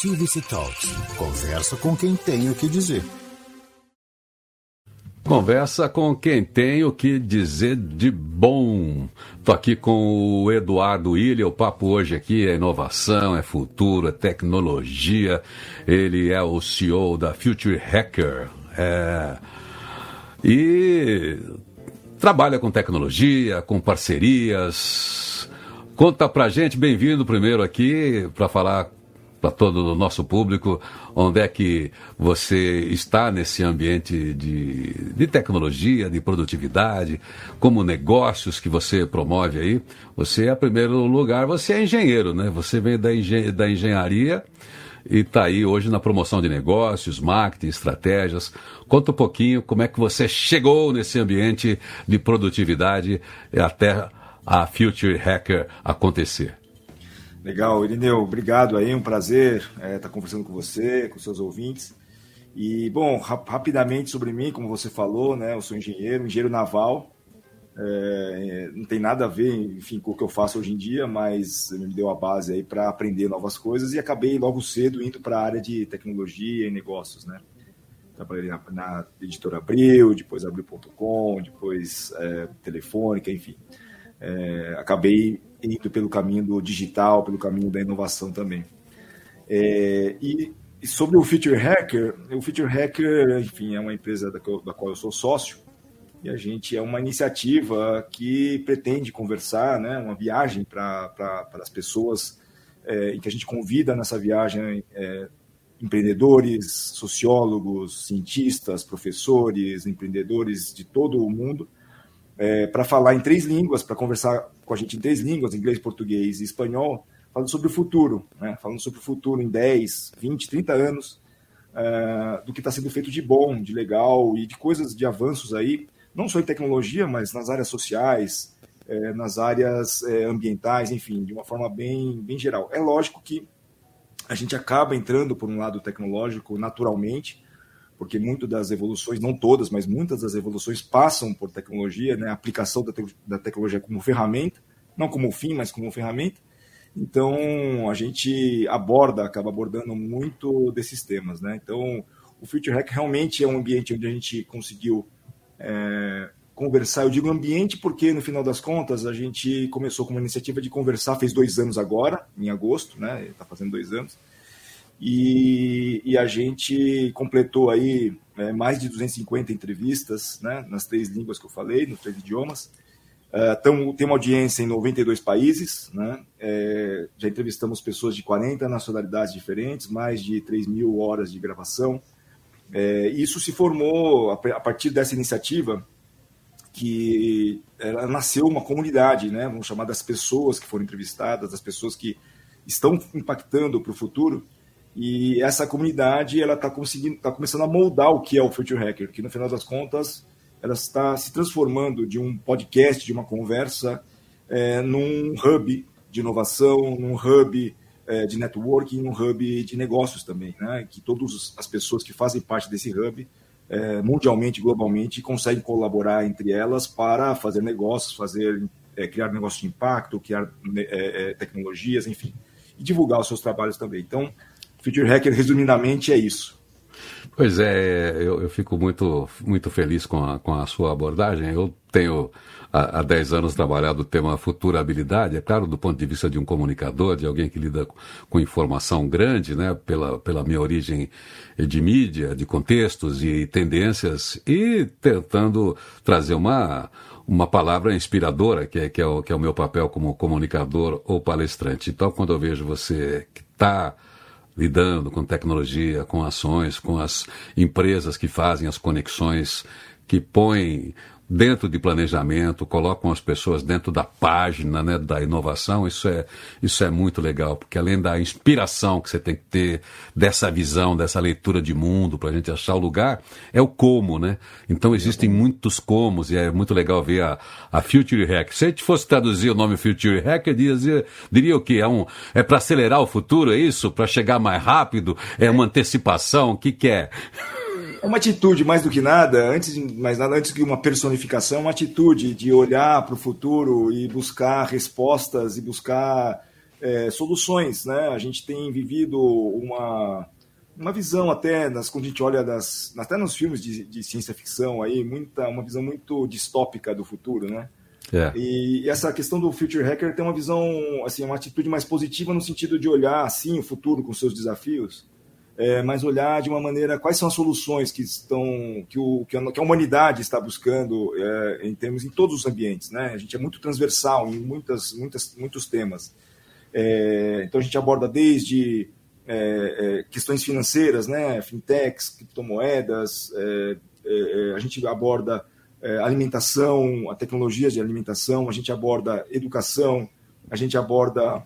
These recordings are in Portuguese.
Creativity Talks. Conversa com quem tem o que dizer. Conversa com quem tem o que dizer de bom. Estou aqui com o Eduardo Ilha. O papo hoje aqui é inovação, é futuro, é tecnologia. Ele é o CEO da Future Hacker. É... E trabalha com tecnologia, com parcerias. Conta pra gente, bem-vindo primeiro aqui para falar para todo o nosso público, onde é que você está nesse ambiente de, de tecnologia, de produtividade, como negócios que você promove aí. Você, em primeiro lugar, você é engenheiro, né? Você vem da, engen da engenharia e está aí hoje na promoção de negócios, marketing, estratégias. Conta um pouquinho como é que você chegou nesse ambiente de produtividade até a Future Hacker acontecer. Legal, Irineu, obrigado aí, um prazer estar é, tá conversando com você, com seus ouvintes. E, bom, rap rapidamente sobre mim, como você falou, né, eu sou engenheiro, engenheiro naval, é, não tem nada a ver, enfim, com o que eu faço hoje em dia, mas me deu a base aí para aprender novas coisas e acabei logo cedo indo para a área de tecnologia e negócios, né. Trabalhei na, na editora Abril, depois Abril.com, depois é, Telefônica, enfim. É, acabei indo pelo caminho do digital, pelo caminho da inovação também. É, e, e, sobre o Future Hacker, o Future Hacker, enfim, é uma empresa da, da qual eu sou sócio, e a gente é uma iniciativa que pretende conversar, né, uma viagem para as pessoas, é, em que a gente convida nessa viagem é, empreendedores, sociólogos, cientistas, professores, empreendedores de todo o mundo, é, para falar em três línguas, para conversar com a gente em três línguas, inglês, português e espanhol, falando sobre o futuro, né? falando sobre o futuro em 10, 20, 30 anos, uh, do que está sendo feito de bom, de legal e de coisas, de avanços aí, não só em tecnologia, mas nas áreas sociais, é, nas áreas é, ambientais, enfim, de uma forma bem, bem geral. É lógico que a gente acaba entrando por um lado tecnológico naturalmente, porque muitas das evoluções, não todas, mas muitas das evoluções passam por tecnologia, né? a aplicação da, te da tecnologia como ferramenta, não como fim, mas como ferramenta. Então, a gente aborda, acaba abordando muito desses temas. Né? Então, o Future Hack realmente é um ambiente onde a gente conseguiu é, conversar. Eu digo ambiente porque, no final das contas, a gente começou com uma iniciativa de conversar, fez dois anos agora, em agosto, né? está fazendo dois anos e, e a gente completou aí é, mais de 250 entrevistas né, nas três línguas que eu falei, nos três idiomas. Uh, tamo, tem uma audiência em 92 países, né? É, já entrevistamos pessoas de 40 nacionalidades diferentes, mais de 3 mil horas de gravação. É, isso se formou a, a, partir dessa iniciativa que ela nasceu uma comunidade, né? Vamos chamar das pessoas que foram entrevistadas, das pessoas que estão impactando para o futuro. E essa comunidade ela está conseguindo, está começando a moldar o que é o Future Hacker, que no final das contas ela está se transformando de um podcast, de uma conversa, é, num hub de inovação, num hub é, de networking, num hub de negócios também, né? Que todas as pessoas que fazem parte desse hub, é, mundialmente, globalmente, conseguem colaborar entre elas para fazer negócios, fazer é, criar negócios de impacto, criar é, é, tecnologias, enfim, e divulgar os seus trabalhos também. Então Future Hacker, resumidamente, é isso. Pois é, eu, eu, fico muito, muito feliz com a, com a sua abordagem. Eu tenho há, há 10 anos trabalhado o tema futurabilidade, é claro, do ponto de vista de um comunicador, de alguém que lida com, informação grande, né, pela, pela minha origem de mídia, de contextos e tendências, e tentando trazer uma, uma palavra inspiradora, que é, que, é o, que é o meu papel como comunicador ou palestrante. Então, quando eu vejo você que está lidando com tecnologia, com ações, com as empresas que fazem as conexões, que põem dentro de planejamento, colocam as pessoas dentro da página né, da inovação, isso é, isso é muito legal, porque além da inspiração que você tem que ter, dessa visão, dessa leitura de mundo para a gente achar o lugar, é o como, né? Então existem muitos comos e é muito legal ver a, a Future Hack. Se a gente fosse traduzir o nome Future Hack, eu diria, diria o quê? É, um, é para acelerar o futuro, é isso? Para chegar mais rápido? É uma antecipação? O que, que é? É uma atitude, mais do que nada, antes de mais nada, antes que uma personificação, uma atitude de olhar para o futuro e buscar respostas e buscar é, soluções. Né? A gente tem vivido uma, uma visão até, nas, quando a gente olha das, até nos filmes de, de ciência ficção, aí, muita, uma visão muito distópica do futuro, né? É. E essa questão do future hacker tem uma visão, assim, uma atitude mais positiva no sentido de olhar assim o futuro com seus desafios, é, mas olhar de uma maneira quais são as soluções que estão que, o, que, a, que a humanidade está buscando é, em termos em todos os ambientes, né? A gente é muito transversal em muitas, muitas, muitos temas. É, então a gente aborda desde é, é, questões financeiras, né? Fintechs, criptomoedas, é, a gente aborda alimentação, a tecnologias de alimentação, a gente aborda educação, a gente aborda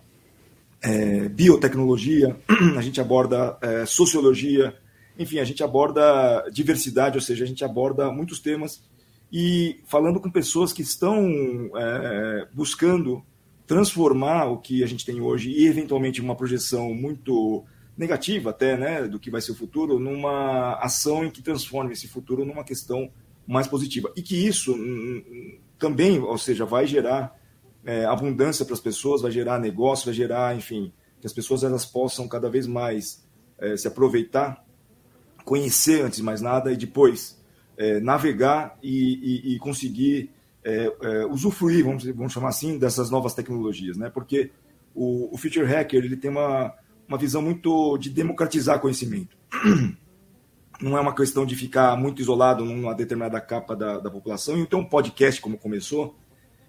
é, biotecnologia, a gente aborda é, sociologia, enfim, a gente aborda diversidade, ou seja, a gente aborda muitos temas e falando com pessoas que estão é, buscando transformar o que a gente tem hoje e eventualmente uma projeção muito negativa até, né, do que vai ser o futuro, numa ação em que transforme esse futuro numa questão mais positiva. E que isso hum, hum, também, ou seja, vai gerar é, abundância para as pessoas, vai gerar negócio, vai gerar, enfim, que as pessoas elas possam cada vez mais é, se aproveitar, conhecer antes de mais nada e depois é, navegar e, e, e conseguir é, é, usufruir, vamos, vamos chamar assim, dessas novas tecnologias, né? Porque o, o Future Hacker ele tem uma, uma visão muito de democratizar conhecimento. não é uma questão de ficar muito isolado numa determinada capa da, da população. Então, um podcast, como começou,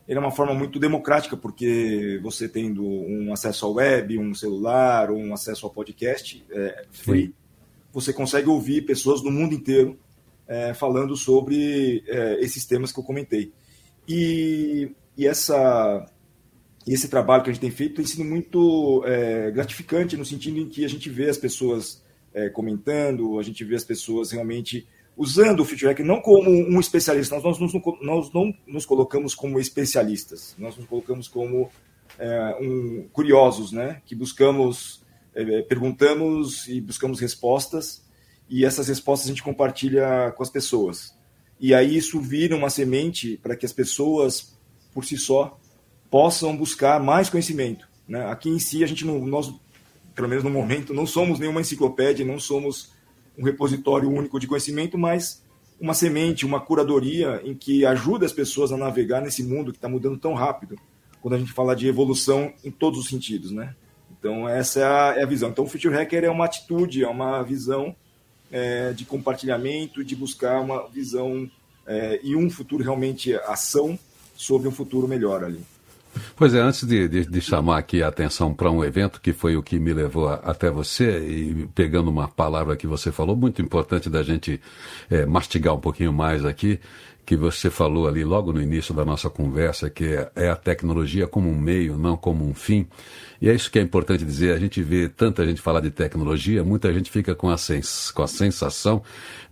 ele é uma forma muito democrática, porque você tendo um acesso ao web, um celular, um acesso ao podcast é, free, Sim. você consegue ouvir pessoas do mundo inteiro é, falando sobre é, esses temas que eu comentei. E, e essa, esse trabalho que a gente tem feito tem sido muito é, gratificante, no sentido em que a gente vê as pessoas é, comentando, a gente vê as pessoas realmente usando o feedback não como um especialista, nós, nós, nós não nos colocamos como especialistas, nós nos colocamos como é, um, curiosos, né? que buscamos, é, perguntamos e buscamos respostas, e essas respostas a gente compartilha com as pessoas. E aí isso vira uma semente para que as pessoas, por si só, possam buscar mais conhecimento. Né? Aqui em si, a gente não, nós pelo menos no momento, não somos nenhuma enciclopédia, não somos um repositório único de conhecimento, mas uma semente, uma curadoria em que ajuda as pessoas a navegar nesse mundo que está mudando tão rápido, quando a gente fala de evolução em todos os sentidos, né? Então, essa é a, é a visão. Então, o Future Hacker é uma atitude, é uma visão é, de compartilhamento, de buscar uma visão é, e um futuro realmente ação sobre um futuro melhor ali. Pois é, antes de, de, de chamar aqui a atenção para um evento que foi o que me levou a, até você, e pegando uma palavra que você falou, muito importante da gente é, mastigar um pouquinho mais aqui, que você falou ali logo no início da nossa conversa, que é, a tecnologia como um meio, não como um fim. E é isso que é importante dizer. A gente vê tanta gente falar de tecnologia, muita gente fica com a, sens com a sensação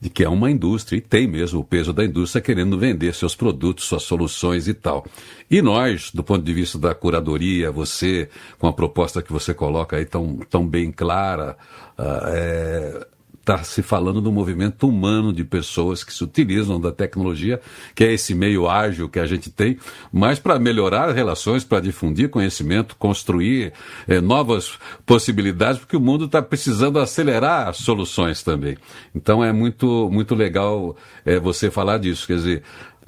de que é uma indústria, e tem mesmo o peso da indústria querendo vender seus produtos, suas soluções e tal. E nós, do ponto de vista da curadoria, você, com a proposta que você coloca aí tão, tão bem clara, uh, é, está se falando do movimento humano de pessoas que se utilizam da tecnologia, que é esse meio ágil que a gente tem, mas para melhorar as relações, para difundir conhecimento, construir é, novas possibilidades, porque o mundo está precisando acelerar soluções também. Então é muito, muito legal é, você falar disso. Quer dizer,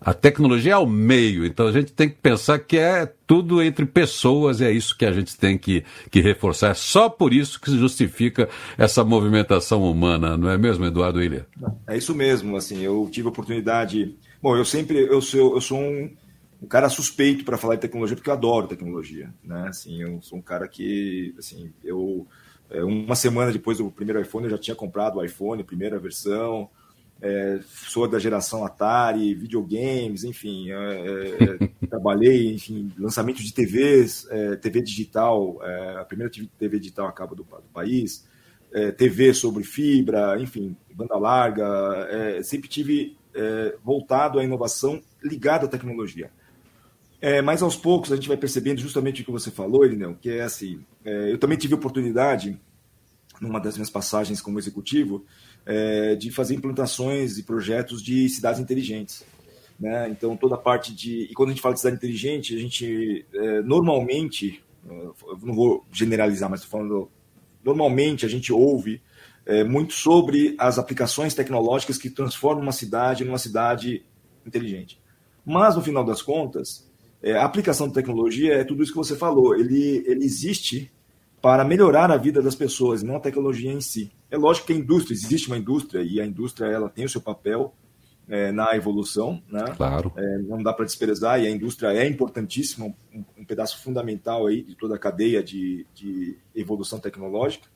a tecnologia é o meio, então a gente tem que pensar que é tudo entre pessoas, e é isso que a gente tem que, que reforçar. É só por isso que se justifica essa movimentação humana, não é mesmo, Eduardo William? É isso mesmo, assim, eu tive a oportunidade. Bom, eu sempre eu sou, eu sou um, um cara suspeito para falar de tecnologia, porque eu adoro tecnologia, né? Assim, eu sou um cara que, assim, eu é, uma semana depois do primeiro iPhone eu já tinha comprado o iPhone, primeira versão é, sou da geração Atari, videogames, enfim, é, é, é trabalhei em lançamento de TVs, é, TV digital, é, a primeira TV digital acaba do, do país, TV sobre fibra, enfim, banda larga, sempre tive voltado à inovação ligada à tecnologia. mas aos poucos a gente vai percebendo justamente o que você falou, Elinel, que é assim, eu também tive oportunidade, numa das minhas passagens como executivo, é, de fazer implantações e projetos de cidades inteligentes. Né? Então, toda a parte de. E quando a gente fala de cidade inteligente, a gente é, normalmente, eu não vou generalizar, mas estou falando, normalmente a gente ouve é, muito sobre as aplicações tecnológicas que transformam uma cidade numa cidade inteligente. Mas, no final das contas, é, a aplicação de tecnologia é tudo isso que você falou. Ele, ele existe para melhorar a vida das pessoas, não a tecnologia em si. É lógico que a indústria, existe uma indústria e a indústria ela tem o seu papel é, na evolução, né? Claro. É, não dá para desprezar e a indústria é importantíssima, um, um, pedaço fundamental aí de toda a cadeia de, de evolução tecnológica.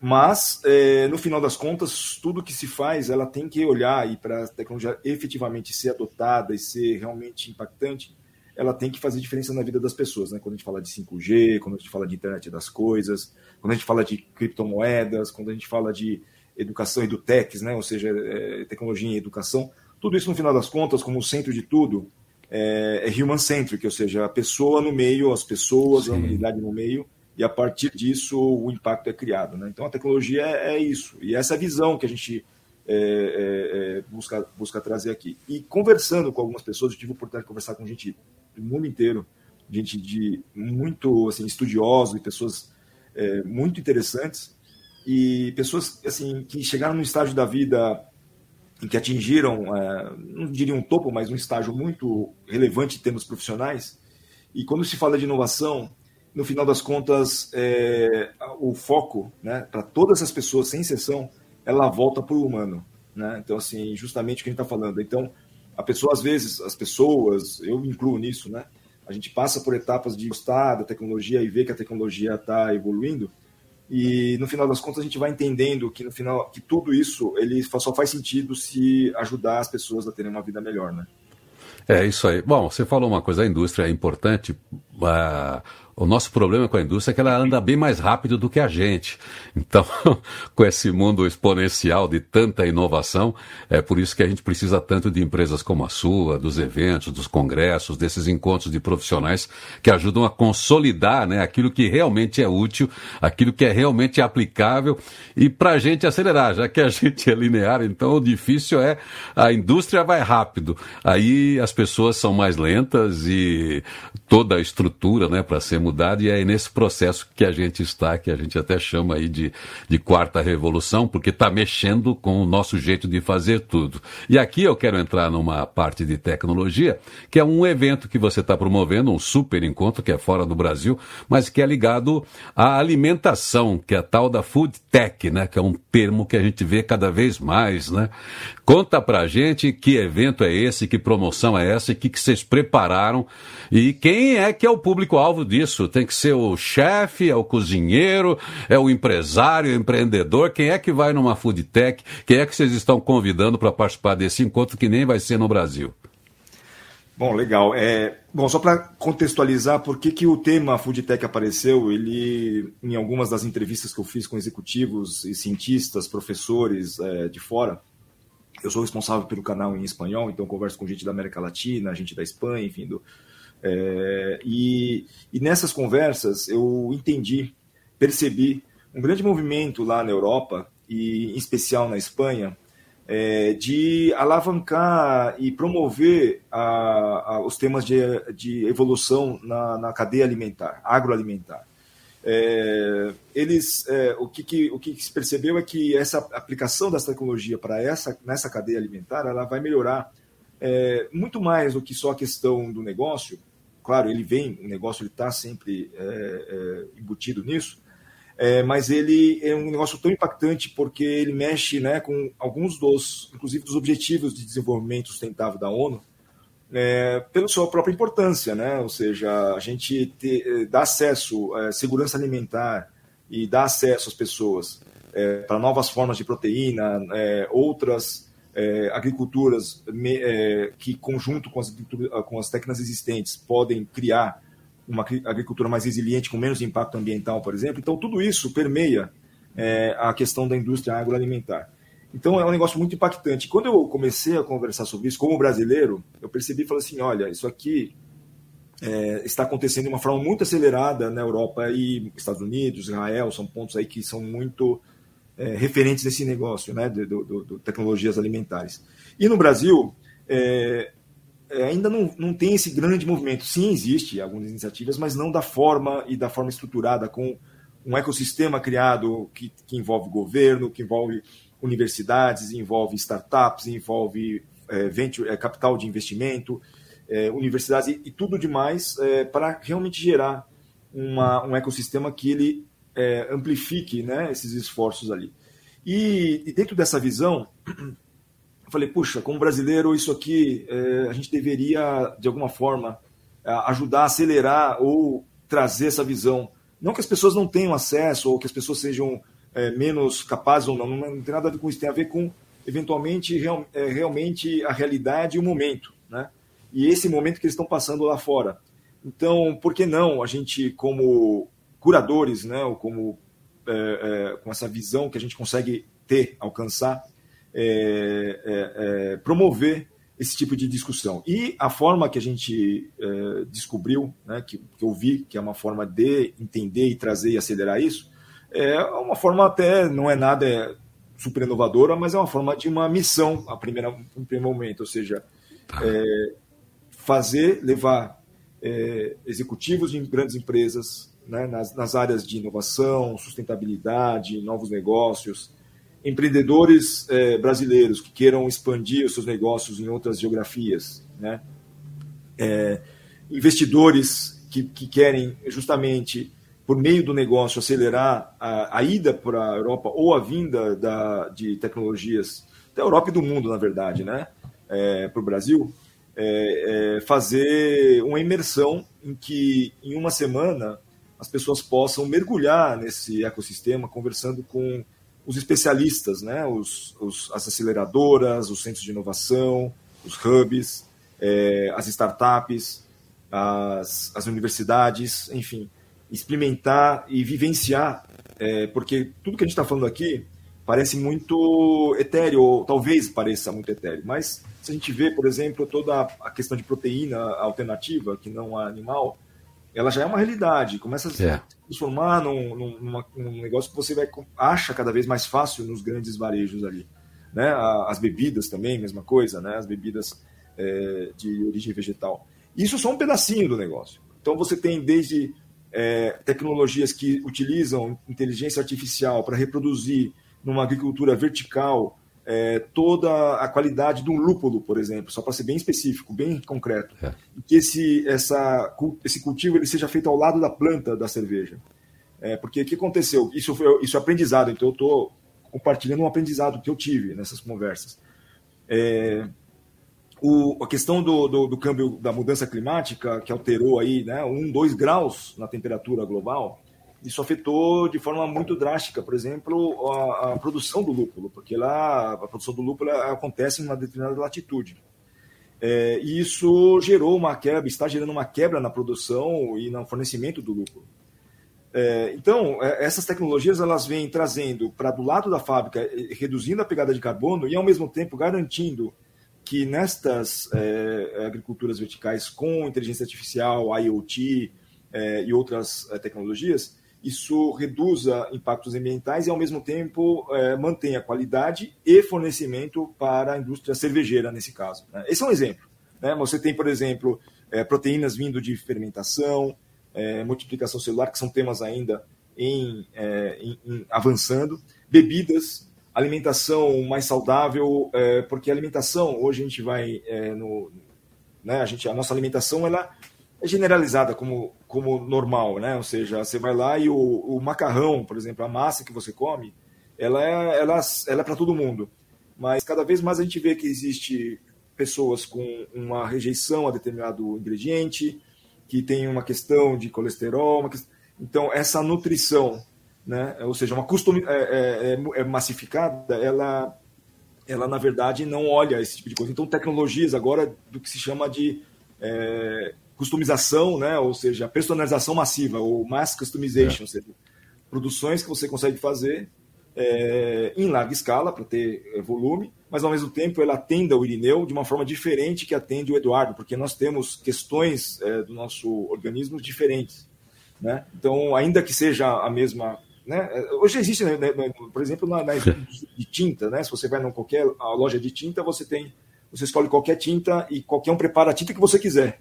Mas, é, no final das contas, tudo que se faz, ela tem que olhar e para a tecnologia efetivamente ser adotada e ser realmente impactante, ela tem que fazer diferença na vida das pessoas. Né? Quando a gente fala de 5G, quando a gente fala de internet das coisas, quando a gente fala de criptomoedas, quando a gente fala de educação e do techs, né? ou seja, é, tecnologia e educação, tudo isso, no final das contas, como o centro de tudo, é, é human-centric, ou seja, a pessoa no meio, as pessoas, Sim. a humanidade no meio, e a partir disso o impacto é criado. Né? Então a tecnologia é, é isso, e essa visão que a gente é, é, é, busca, busca trazer aqui. E conversando com algumas pessoas, eu tive a oportunidade de conversar com gente do mundo inteiro, gente de muito assim, estudiosos e pessoas é, muito interessantes, e pessoas assim que chegaram no estágio da vida em que atingiram, é, não diria um topo, mas um estágio muito relevante em termos profissionais. E quando se fala de inovação, no final das contas, é, o foco, né, para todas as pessoas, sem exceção, ela volta para o humano. Né? Então, assim, justamente o que a gente está falando. Então, a pessoa, às vezes, as pessoas, eu me incluo nisso, né? A gente passa por etapas de gostar da tecnologia e ver que a tecnologia está evoluindo, e no final das contas a gente vai entendendo que no final que tudo isso ele só faz sentido se ajudar as pessoas a terem uma vida melhor, né? É isso aí. Bom, você falou uma coisa, a indústria é importante. Uh, o nosso problema com a indústria é que ela anda bem mais rápido do que a gente. Então, com esse mundo exponencial de tanta inovação, é por isso que a gente precisa tanto de empresas como a sua, dos eventos, dos congressos, desses encontros de profissionais que ajudam a consolidar né, aquilo que realmente é útil, aquilo que é realmente aplicável e para a gente acelerar, já que a gente é linear, então o difícil é a indústria vai rápido, aí as pessoas são mais lentas e toda a estrutura né, para ser mudada, e é nesse processo que a gente está, que a gente até chama aí de, de quarta revolução, porque está mexendo com o nosso jeito de fazer tudo. E aqui eu quero entrar numa parte de tecnologia, que é um evento que você está promovendo, um super encontro que é fora do Brasil, mas que é ligado à alimentação, que é a tal da food tech, né, que é um termo que a gente vê cada vez mais, né? Conta pra gente que evento é esse, que promoção é essa, e que, que vocês prepararam e quem é que é o público-alvo disso? Tem que ser o chefe, é o cozinheiro, é o empresário, o empreendedor? Quem é que vai numa food tech? Quem é que vocês estão convidando para participar desse encontro que nem vai ser no Brasil? Bom, legal. É, bom, só para contextualizar, por que, que o tema Food Tech apareceu? Ele, em algumas das entrevistas que eu fiz com executivos e cientistas, professores é, de fora, eu sou responsável pelo canal em espanhol, então converso com gente da América Latina, gente da Espanha, enfim, do, é, e, e nessas conversas eu entendi, percebi um grande movimento lá na Europa, e em especial na Espanha, é, de alavancar e promover a, a, os temas de, de evolução na, na, cadeia alimentar, agroalimentar. É, eles, é, o, que, que, o que se percebeu é que essa aplicação dessa tecnologia para essa nessa cadeia alimentar, ela vai melhorar é, muito mais do que só a questão do negócio. Claro, ele vem, o negócio está sempre é, é, embutido nisso, é, mas ele é um negócio tão impactante porque ele mexe né, com alguns dos, inclusive dos objetivos de desenvolvimento sustentável da ONU, é, pela sua própria importância, né? Ou seja, a gente ter, é, dá acesso à é, segurança alimentar e dá acesso às pessoas é, para novas formas de proteína, é, outras é, agriculturas me, que, conjunto com as, com as técnicas existentes, podem criar uma agricultura mais resiliente, com menos impacto ambiental, por exemplo. Então, tudo isso permeia a questão da indústria agroalimentar. Então é um negócio muito impactante. Quando eu comecei a conversar sobre isso, como brasileiro, eu percebi e falei assim: olha, isso aqui é, está acontecendo de uma forma muito acelerada na Europa e Estados Unidos, Israel, são pontos aí que são muito é, referentes nesse negócio, né, de, de, de, tecnologias alimentares. E no Brasil, é, é, ainda não, não tem esse grande movimento. Sim, existe algumas iniciativas, mas não da forma e da forma estruturada, com um ecossistema criado que, que envolve governo, que envolve universidades, envolve startups, envolve é, venture, é, capital de investimento, é, universidades e, e, tudo demais é, para realmente gerar uma, um ecossistema que ele é, amplifique né, esses esforços ali. E, e, dentro dessa visão, eu falei, puxa, como brasileiro, isso aqui é, a gente deveria, de alguma forma, ajudar a acelerar ou trazer essa visão. Não que as pessoas não tenham acesso ou que as pessoas sejam é, menos capazes ou não, não tem nada a ver com isso, tem a ver com, eventualmente, real, é, realmente a realidade e o momento. Né? E esse momento que eles estão passando lá fora. Então, por que não a gente, como curadores, né, ou como é, é, com essa visão que a gente consegue ter, alcançar, é, é, é, promover esse tipo de discussão. E a forma que a gente é, descobriu, né, que, que eu vi que é uma forma de entender e trazer e acelerar isso, é uma forma até, não é nada super inovadora, mas é uma forma de uma missão, a primeira, no primeiro momento, ou seja, é, fazer, levar executivos de grandes empresas né, nas, nas áreas de inovação, sustentabilidade, novos negócios, empreendedores é, brasileiros que queiram expandir os seus negócios em outras geografias, né? É, investidores que, que, querem justamente, por meio do negócio, acelerar a, a ida para a Europa ou a vinda da, de tecnologias da Europa e do mundo, na verdade, né? É, para o Brasil, é, fazer uma imersão em que, em uma semana, as pessoas possam mergulhar nesse ecossistema, conversando com os especialistas, né? os, os, as aceleradoras, os centros de inovação, os hubs, é, as startups, as, as universidades, enfim, experimentar e vivenciar, é, porque tudo que a gente está falando aqui parece muito etéreo, ou talvez pareça muito etéreo, mas se a gente vê, por exemplo, toda a questão de proteína alternativa, que não é animal, ela já é uma realidade, começa a se é. transformar num, num, num, negócio que você vai, acha cada vez mais fácil nos grandes varejos ali. Né? As bebidas também, mesma coisa, né? as bebidas é, de origem vegetal. Isso é só um pedacinho do negócio. Então você tem desde é, tecnologias que utilizam inteligência artificial para reproduzir numa agricultura vertical é, toda a qualidade de um lúpulo, por exemplo, só para ser bem específico, bem concreto, é. que esse, essa, esse cultivo ele seja feito ao lado da planta da cerveja. É, porque o que aconteceu? Isso, foi, isso é aprendizado, então eu estou compartilhando um aprendizado que eu tive nessas conversas. É, o, a questão do, do, do, câmbio, da mudança climática, que alterou aí né, um, dois graus na temperatura global, isso afetou de forma muito drástica, por exemplo, a, a produção do lúpulo, porque lá a produção do lúpulo acontece em uma determinada latitude. É, e isso gerou uma quebra, está gerando uma quebra na produção e no fornecimento do lúpulo. É, então, é, essas tecnologias elas vêm trazendo para do lado da fábrica, reduzindo a pegada de carbono e, ao mesmo tempo, garantindo que nestas é, agriculturas verticais com inteligência artificial, IoT é, e outras é, tecnologias, isso reduza impactos ambientais e, ao mesmo tempo, é, mantenha qualidade e fornecimento para a indústria cervejeira, nesse caso. Né? Esse é um exemplo. Né? Você tem, por exemplo, é, proteínas vindo de fermentação, é, multiplicação celular, que são temas ainda em, é, em, em avançando, bebidas, alimentação mais saudável, é, porque a alimentação, hoje a gente vai é, no. Né, a, gente, a nossa alimentação ela é generalizada como, como normal, né? Ou seja, você vai lá e o, o macarrão, por exemplo, a massa que você come, ela é, ela, ela é para todo mundo. Mas cada vez mais a gente vê que existe pessoas com uma rejeição a determinado ingrediente, que tem uma questão de colesterol, questão... então essa nutrição, né? Ou seja, uma custom é, é, é, é massificada, ela ela na verdade não olha esse tipo de coisa. Então tecnologias agora do que se chama de é, customização, né? ou seja, personalização massiva, ou mass customization, é. ou seja, produções que você consegue fazer é, em larga escala para ter é, volume, mas ao mesmo tempo ela atenda o Irineu de uma forma diferente que atende o Eduardo, porque nós temos questões é, do nosso organismo diferentes. Né? Então, ainda que seja a mesma. Né? Hoje existe, né, né, por exemplo, na, na de tinta, né? se você vai em qualquer loja de tinta, você tem você escolhe qualquer tinta e qualquer um prepara a tinta que você quiser.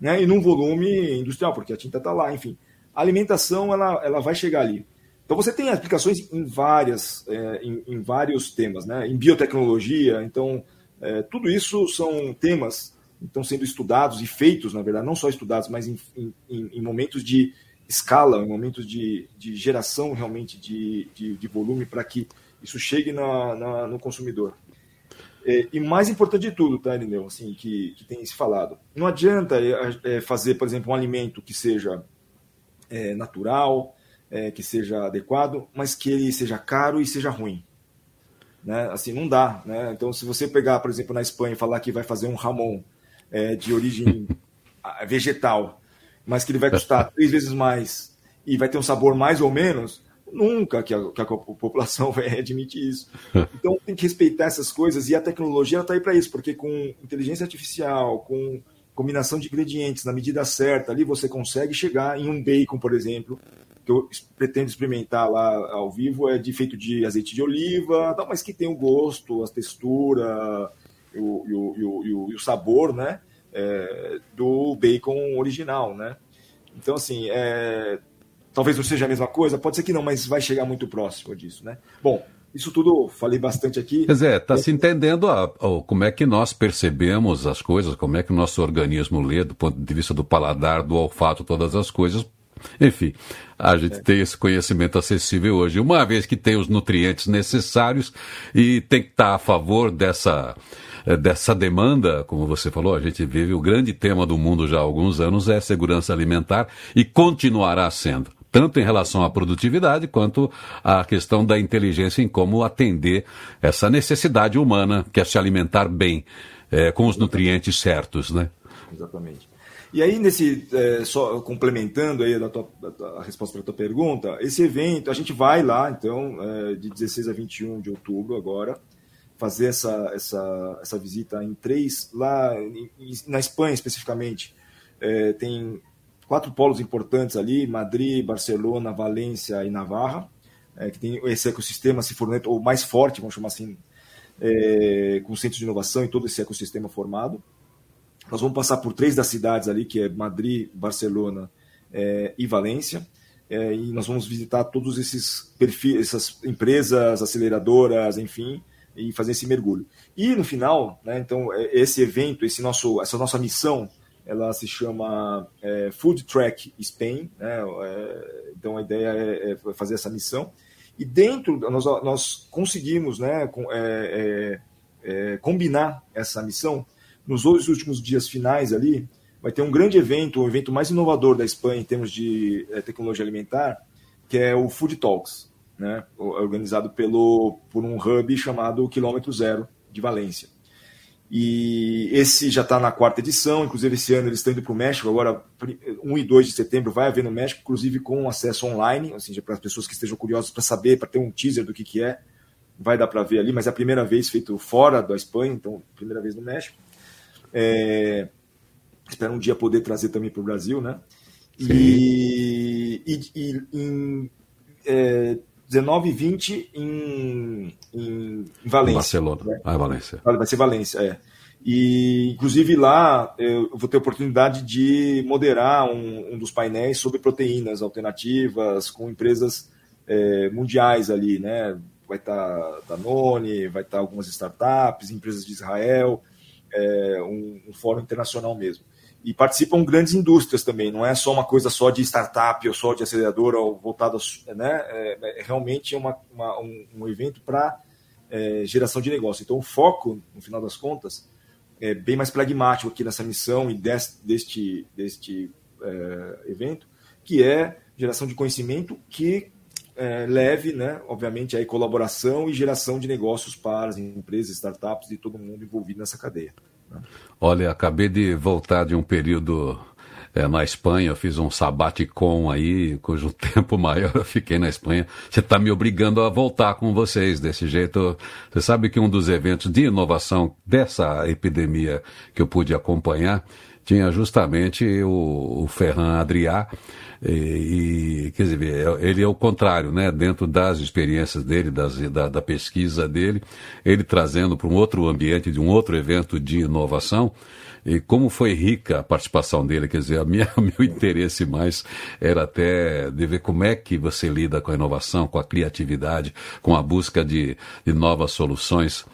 Né? E num volume industrial, porque a tinta está lá, enfim. A alimentação ela, ela vai chegar ali. Então você tem aplicações em várias, é, em, em, vários temas, né? Em biotecnologia, então é, tudo isso são temas que estão sendo estudados e feitos, na verdade, não só estudados, mas em, em, em momentos de escala, em momentos de, de geração realmente de, de, de volume para que isso chegue na, na, no consumidor. É, e mais importante de tudo, tá, Irineu, assim, que, que tem se falado, não adianta é, é, fazer, por exemplo, um alimento que seja é, natural, é, que seja adequado, mas que ele seja caro e seja ruim. Né? Assim, não dá. Né? Então, se você pegar, por exemplo, na Espanha e falar que vai fazer um ramon é, de origem vegetal, mas que ele vai custar três vezes mais e vai ter um sabor mais ou menos, nunca que a, que a população vai admitir isso. Então, tem que respeitar essas coisas e a tecnologia está aí para isso, porque com inteligência artificial, com combinação de ingredientes na medida certa, ali você consegue chegar em um bacon, por exemplo, que eu pretendo experimentar lá ao vivo, é de feito de azeite de oliva, mas que tem o gosto, a textura e o, e o, e o, e o sabor, né? É, do bacon original, né? Então, assim, é, talvez não seja a mesma coisa, pode ser que não, mas vai chegar muito próximo disso, né? Bom, isso tudo falei bastante aqui. Quer dizer, está se entendendo a, a, como é que nós percebemos as coisas, como é que o nosso organismo lê do ponto de vista do paladar, do olfato, todas as coisas. Enfim, a gente é. tem esse conhecimento acessível hoje. Uma vez que tem os nutrientes necessários e tem que estar a favor dessa eh, dessa demanda, como você falou, a gente vive o grande tema do mundo já há alguns anos é segurança alimentar e continuará sendo tanto em relação à produtividade quanto à questão da inteligência em como atender essa necessidade humana que é se alimentar bem, é, com os nutrientes certos, né? Exatamente. E aí, nesse, é, só complementando aí a, tua, a resposta para a tua pergunta, esse evento, a gente vai lá, então, é, de 16 a 21 de outubro agora, fazer essa, essa, essa visita em três, lá em, na Espanha especificamente, é, tem quatro polos importantes ali, Madrid, Barcelona, Valência e Navarra, é, que tem esse ecossistema se for ou mais forte, vamos chamar assim, é, com centros de inovação e todo esse ecossistema formado. Nós vamos passar por três das cidades ali, que é Madrid, Barcelona é, e Valência, é, e nós vamos visitar todos esses perfis, essas empresas, aceleradoras, enfim, e fazer esse mergulho. E no final, né, então, é, esse evento, esse nosso, essa nossa missão ela se chama é, Food Track Spain, né? É, então a ideia é, é, fazer essa missão. E dentro, nós, nós conseguimos né, com, é, é, é, combinar essa missão. Nos dois últimos dias finais ali, vai ter um grande evento, o evento mais inovador da Espanha em termos de tecnologia alimentar, que é o Food Talks, né, organizado pelo, por um hub chamado Quilômetro Zero de Valência. E esse já está na quarta edição, inclusive esse ano eles estão indo para o México, agora 1 e 2 de setembro vai haver no México, inclusive com acesso online, ou seja, para as pessoas que estejam curiosas para saber, para ter um teaser do que, que é, vai dar para ver ali, mas é a primeira vez feito fora da Espanha, então primeira vez no México. É... Espero um dia poder trazer também para o Brasil, né? E, e, e, em é, 19 e 20 em, em Valência. Barcelona. Né? Ah, Valência. Vai ser Valência, é. E, inclusive, lá eu vou ter a oportunidade de moderar um, um dos painéis sobre proteínas alternativas com empresas é, mundiais ali, né? Vai estar tá Danone, vai estar tá algumas startups, empresas de Israel, é, um, um fórum internacional mesmo e participam grandes indústrias também, não é só uma coisa só de startup ou só de aceleradora ou voltado, né? É, é realmente uma, uma, um, um, evento para é, geração de negócio. Então, o foco, no final das contas, é bem mais pragmático aqui nessa missão e deste, deste, deste é, evento, que é geração de conhecimento que é, leve, né, obviamente, a colaboração e geração de negócios para as empresas, startups e todo mundo envolvido nessa cadeia. Olha, acabei de voltar de um período é, na Espanha, eu fiz um sabaticon aí, cujo tempo maior eu fiquei na Espanha. Você está me obrigando a voltar com vocês desse jeito. Você sabe que um dos eventos de inovação dessa epidemia que eu pude acompanhar tinha justamente o, o Ferran Adrià, e, e, quer dizer, é, ele é o contrário, né? Dentro das experiências dele, das, da, da pesquisa dele, ele trazendo para um outro ambiente, de um outro evento de inovação, e como foi rica a participação dele, quer dizer, a minha, o meu interesse mais era até de ver como é que você lida com a inovação, com a criatividade, com a busca de, de novas soluções.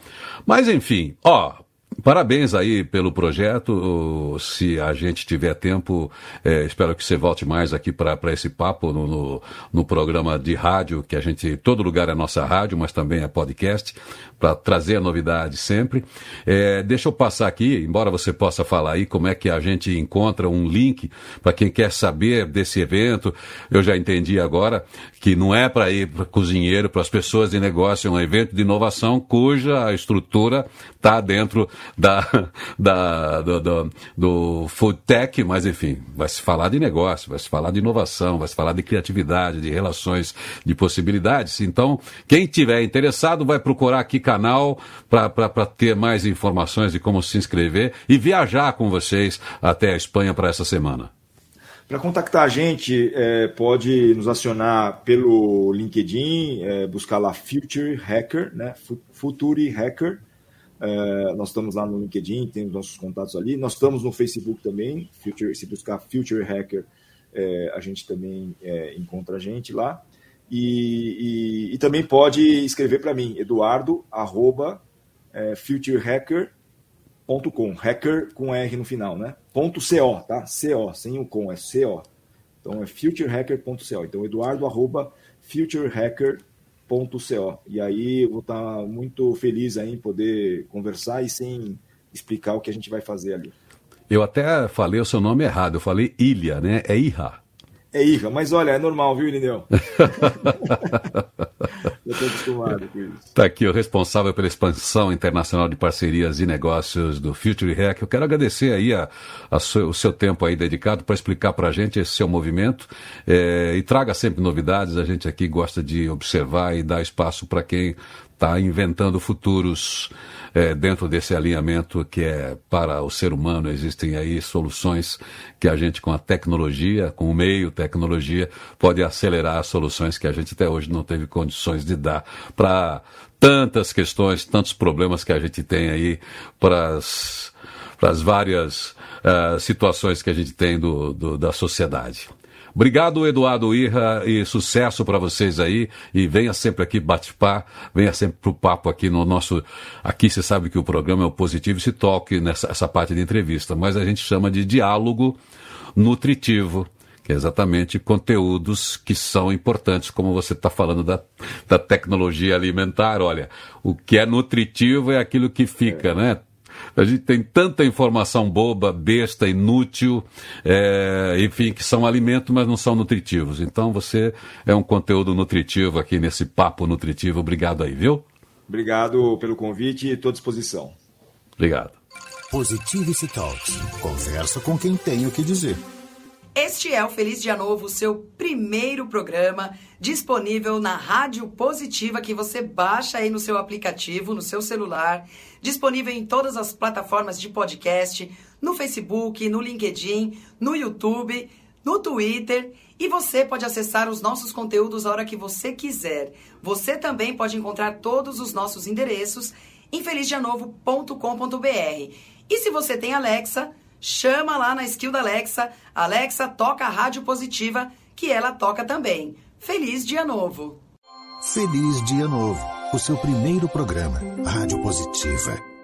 Mas enfim, ó, Parabéns aí pelo projeto. Se a gente tiver tempo, é, espero que você volte mais aqui para esse papo no, no, no, programa de rádio, que a gente, todo lugar é nossa rádio, mas também é podcast, para trazer a novidade sempre. É, deixa eu passar aqui, embora você possa falar aí como é que a gente encontra um link para quem quer saber desse evento. Eu já entendi agora que não é para ir para cozinheiro, para as pessoas de negócio, é um evento de inovação cuja estrutura está dentro da, da, do, do, do food tech, mas enfim, vai se falar de negócio, vai se falar de inovação, vai se falar de criatividade, de relações, de possibilidades. Então, quem tiver interessado vai procurar aqui canal para ter mais informações de como se inscrever e viajar com vocês até a Espanha para essa semana. Para contactar a gente, é, pode nos acionar pelo LinkedIn, é, buscar lá Future Hacker, né? Future Hacker. É, nós estamos lá no LinkedIn, temos nossos contatos ali. Nós estamos no Facebook também. Future, se buscar Future Hacker, é, a gente também é, encontra a gente lá. E, e, e também pode escrever para mim, eduardo, arroba, é, futurehacker.com, hacker com R no final, né? Ponto .co, tá? CO, sem o com, é CO. Então é futurehacker.co. Então eduardo, arroba, futurehacker.co. E aí eu vou estar muito feliz aí em poder conversar e sem explicar o que a gente vai fazer ali. Eu até falei o seu nome errado, eu falei Ilha, né? É Irra. É IVA, mas olha, é normal, viu, Irineu? Está aqui o responsável pela expansão internacional de parcerias e negócios do Future Hack. Eu quero agradecer aí a, a seu, o seu tempo aí dedicado para explicar para a gente esse seu movimento é, e traga sempre novidades. A gente aqui gosta de observar e dar espaço para quem está inventando futuros é, dentro desse alinhamento que é para o ser humano. Existem aí soluções que a gente, com a tecnologia, com o meio tecnologia, pode acelerar soluções que a gente até hoje não teve condições de dar para tantas questões, tantos problemas que a gente tem aí para as várias uh, situações que a gente tem do, do da sociedade. Obrigado, Eduardo Irra, e sucesso para vocês aí. E venha sempre aqui bate-pá, venha sempre pro papo aqui no nosso. Aqui você sabe que o programa é o positivo se toque nessa essa parte de entrevista, mas a gente chama de diálogo nutritivo que é exatamente conteúdos que são importantes, como você está falando da, da tecnologia alimentar. Olha, o que é nutritivo é aquilo que fica, né? A gente tem tanta informação boba, besta, inútil, é, enfim, que são alimentos, mas não são nutritivos. Então você é um conteúdo nutritivo aqui nesse papo nutritivo. Obrigado aí, viu? Obrigado pelo convite e estou à disposição. Obrigado. Positivity Talks. Conversa com quem tem o que dizer. Este é o Feliz Dia Novo, seu primeiro programa disponível na Rádio Positiva que você baixa aí no seu aplicativo, no seu celular, disponível em todas as plataformas de podcast, no Facebook, no LinkedIn, no YouTube, no Twitter e você pode acessar os nossos conteúdos a hora que você quiser. Você também pode encontrar todos os nossos endereços em felizdianovo.com.br. E se você tem Alexa, chama lá na skill da Alexa. Alexa toca a rádio positiva, que ela toca também. Feliz Dia Novo! Feliz Dia Novo, o seu primeiro programa, Rádio Positiva.